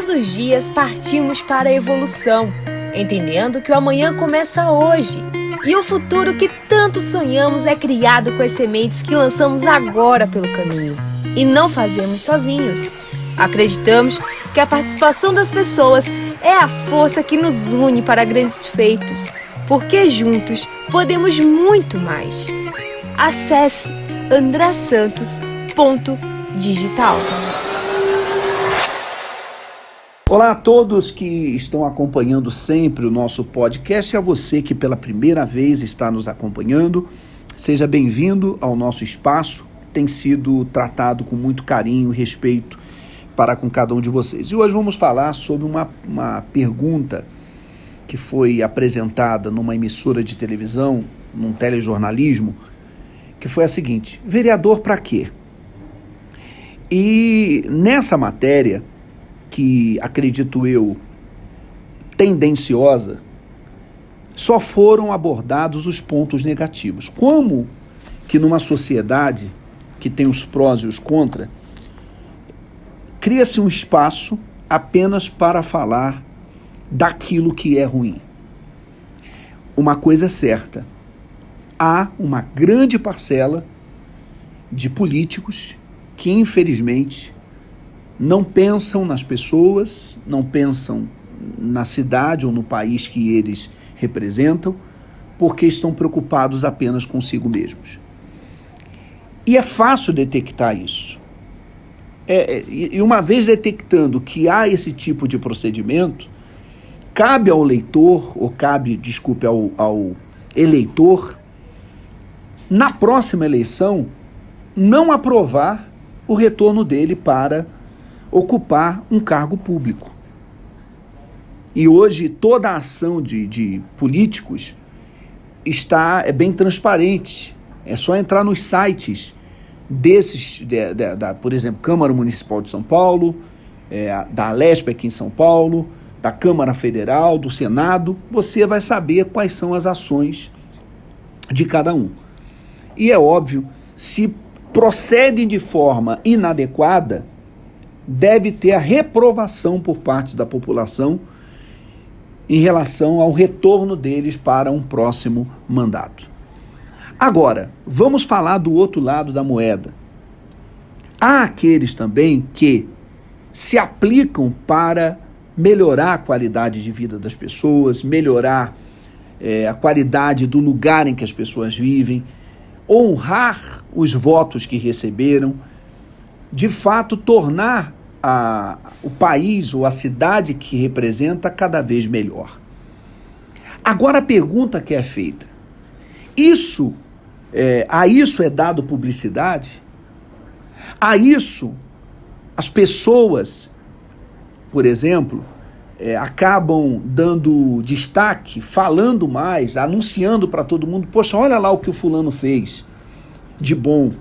Todos os dias partimos para a evolução, entendendo que o amanhã começa hoje. E o futuro que tanto sonhamos é criado com as sementes que lançamos agora pelo caminho. E não fazemos sozinhos. Acreditamos que a participação das pessoas é a força que nos une para grandes feitos, porque juntos podemos muito mais. Acesse andrasantos.digital. Olá a todos que estão acompanhando sempre o nosso podcast e a você que pela primeira vez está nos acompanhando. Seja bem-vindo ao nosso espaço, tem sido tratado com muito carinho e respeito para com cada um de vocês. E hoje vamos falar sobre uma, uma pergunta que foi apresentada numa emissora de televisão, num telejornalismo, que foi a seguinte: vereador para quê? E nessa matéria, que acredito eu tendenciosa, só foram abordados os pontos negativos. Como que numa sociedade que tem os prós e os contra, cria-se um espaço apenas para falar daquilo que é ruim. Uma coisa é certa: há uma grande parcela de políticos que, infelizmente, não pensam nas pessoas, não pensam na cidade ou no país que eles representam, porque estão preocupados apenas consigo mesmos. E é fácil detectar isso. É, é e uma vez detectando que há esse tipo de procedimento, cabe ao leitor, ou cabe, desculpe, ao, ao eleitor, na próxima eleição, não aprovar o retorno dele para ocupar um cargo público. E hoje toda a ação de, de políticos está é bem transparente. É só entrar nos sites desses, de, de, da, por exemplo, Câmara Municipal de São Paulo, é, da Alesp aqui em São Paulo, da Câmara Federal, do Senado, você vai saber quais são as ações de cada um. E é óbvio, se procedem de forma inadequada, deve ter a reprovação por parte da população em relação ao retorno deles para um próximo mandato. Agora, vamos falar do outro lado da moeda. Há aqueles também que se aplicam para melhorar a qualidade de vida das pessoas, melhorar é, a qualidade do lugar em que as pessoas vivem, honrar os votos que receberam, de fato tornar a, o país ou a cidade que representa cada vez melhor. Agora a pergunta que é feita: isso é, a isso é dado publicidade? A isso as pessoas, por exemplo, é, acabam dando destaque, falando mais, anunciando para todo mundo: poxa, olha lá o que o fulano fez de bom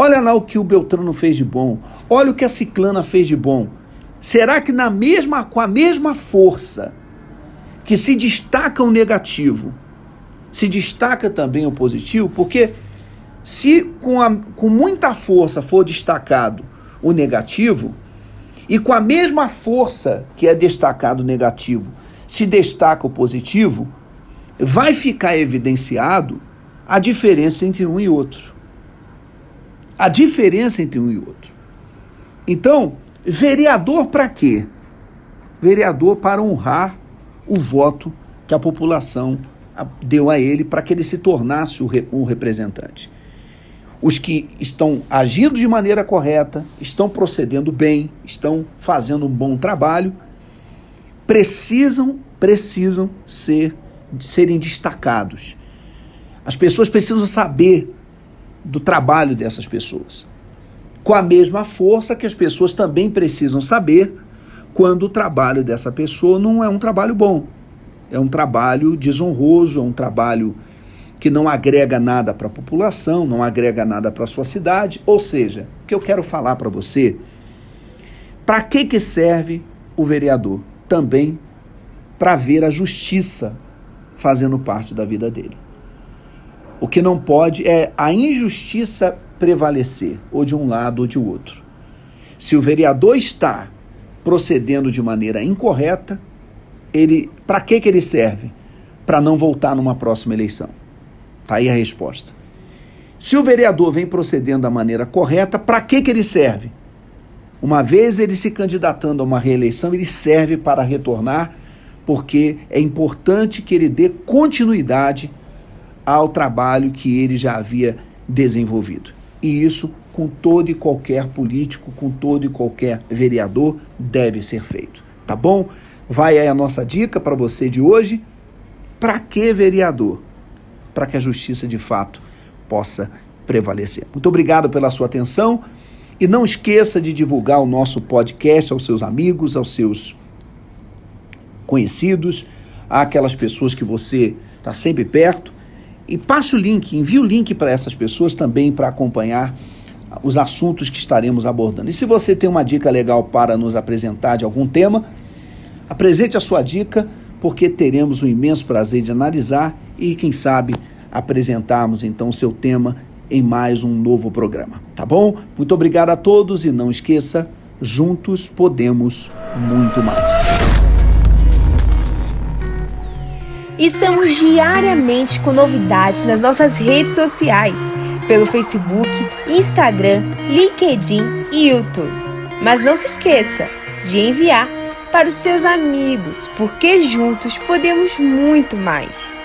Olha lá o que o Beltrano fez de bom. Olha o que a Ciclana fez de bom. Será que na mesma com a mesma força que se destaca o negativo, se destaca também o positivo? Porque se com, a, com muita força for destacado o negativo, e com a mesma força que é destacado o negativo, se destaca o positivo, vai ficar evidenciado a diferença entre um e outro a diferença entre um e outro. Então, vereador para quê? Vereador para honrar o voto que a população deu a ele para que ele se tornasse um representante. Os que estão agindo de maneira correta, estão procedendo bem, estão fazendo um bom trabalho, precisam precisam ser serem destacados. As pessoas precisam saber do trabalho dessas pessoas. Com a mesma força que as pessoas também precisam saber quando o trabalho dessa pessoa não é um trabalho bom. É um trabalho desonroso, é um trabalho que não agrega nada para a população, não agrega nada para a sua cidade. Ou seja, o que eu quero falar para você, para que, que serve o vereador? Também para ver a justiça fazendo parte da vida dele. O que não pode é a injustiça prevalecer, ou de um lado ou de outro. Se o vereador está procedendo de maneira incorreta, ele, para que que ele serve? Para não voltar numa próxima eleição. Tá aí a resposta. Se o vereador vem procedendo da maneira correta, para que que ele serve? Uma vez ele se candidatando a uma reeleição, ele serve para retornar, porque é importante que ele dê continuidade ao trabalho que ele já havia desenvolvido. E isso com todo e qualquer político, com todo e qualquer vereador deve ser feito. Tá bom? Vai aí a nossa dica para você de hoje. Para que vereador? Para que a justiça de fato possa prevalecer. Muito obrigado pela sua atenção e não esqueça de divulgar o nosso podcast aos seus amigos, aos seus conhecidos, àquelas pessoas que você está sempre perto e passe o link, envie o link para essas pessoas também para acompanhar os assuntos que estaremos abordando. E se você tem uma dica legal para nos apresentar de algum tema, apresente a sua dica, porque teremos o imenso prazer de analisar e, quem sabe, apresentarmos então o seu tema em mais um novo programa. Tá bom? Muito obrigado a todos e não esqueça, juntos podemos muito mais. Estamos diariamente com novidades nas nossas redes sociais, pelo Facebook, Instagram, LinkedIn e YouTube. Mas não se esqueça de enviar para os seus amigos, porque juntos podemos muito mais.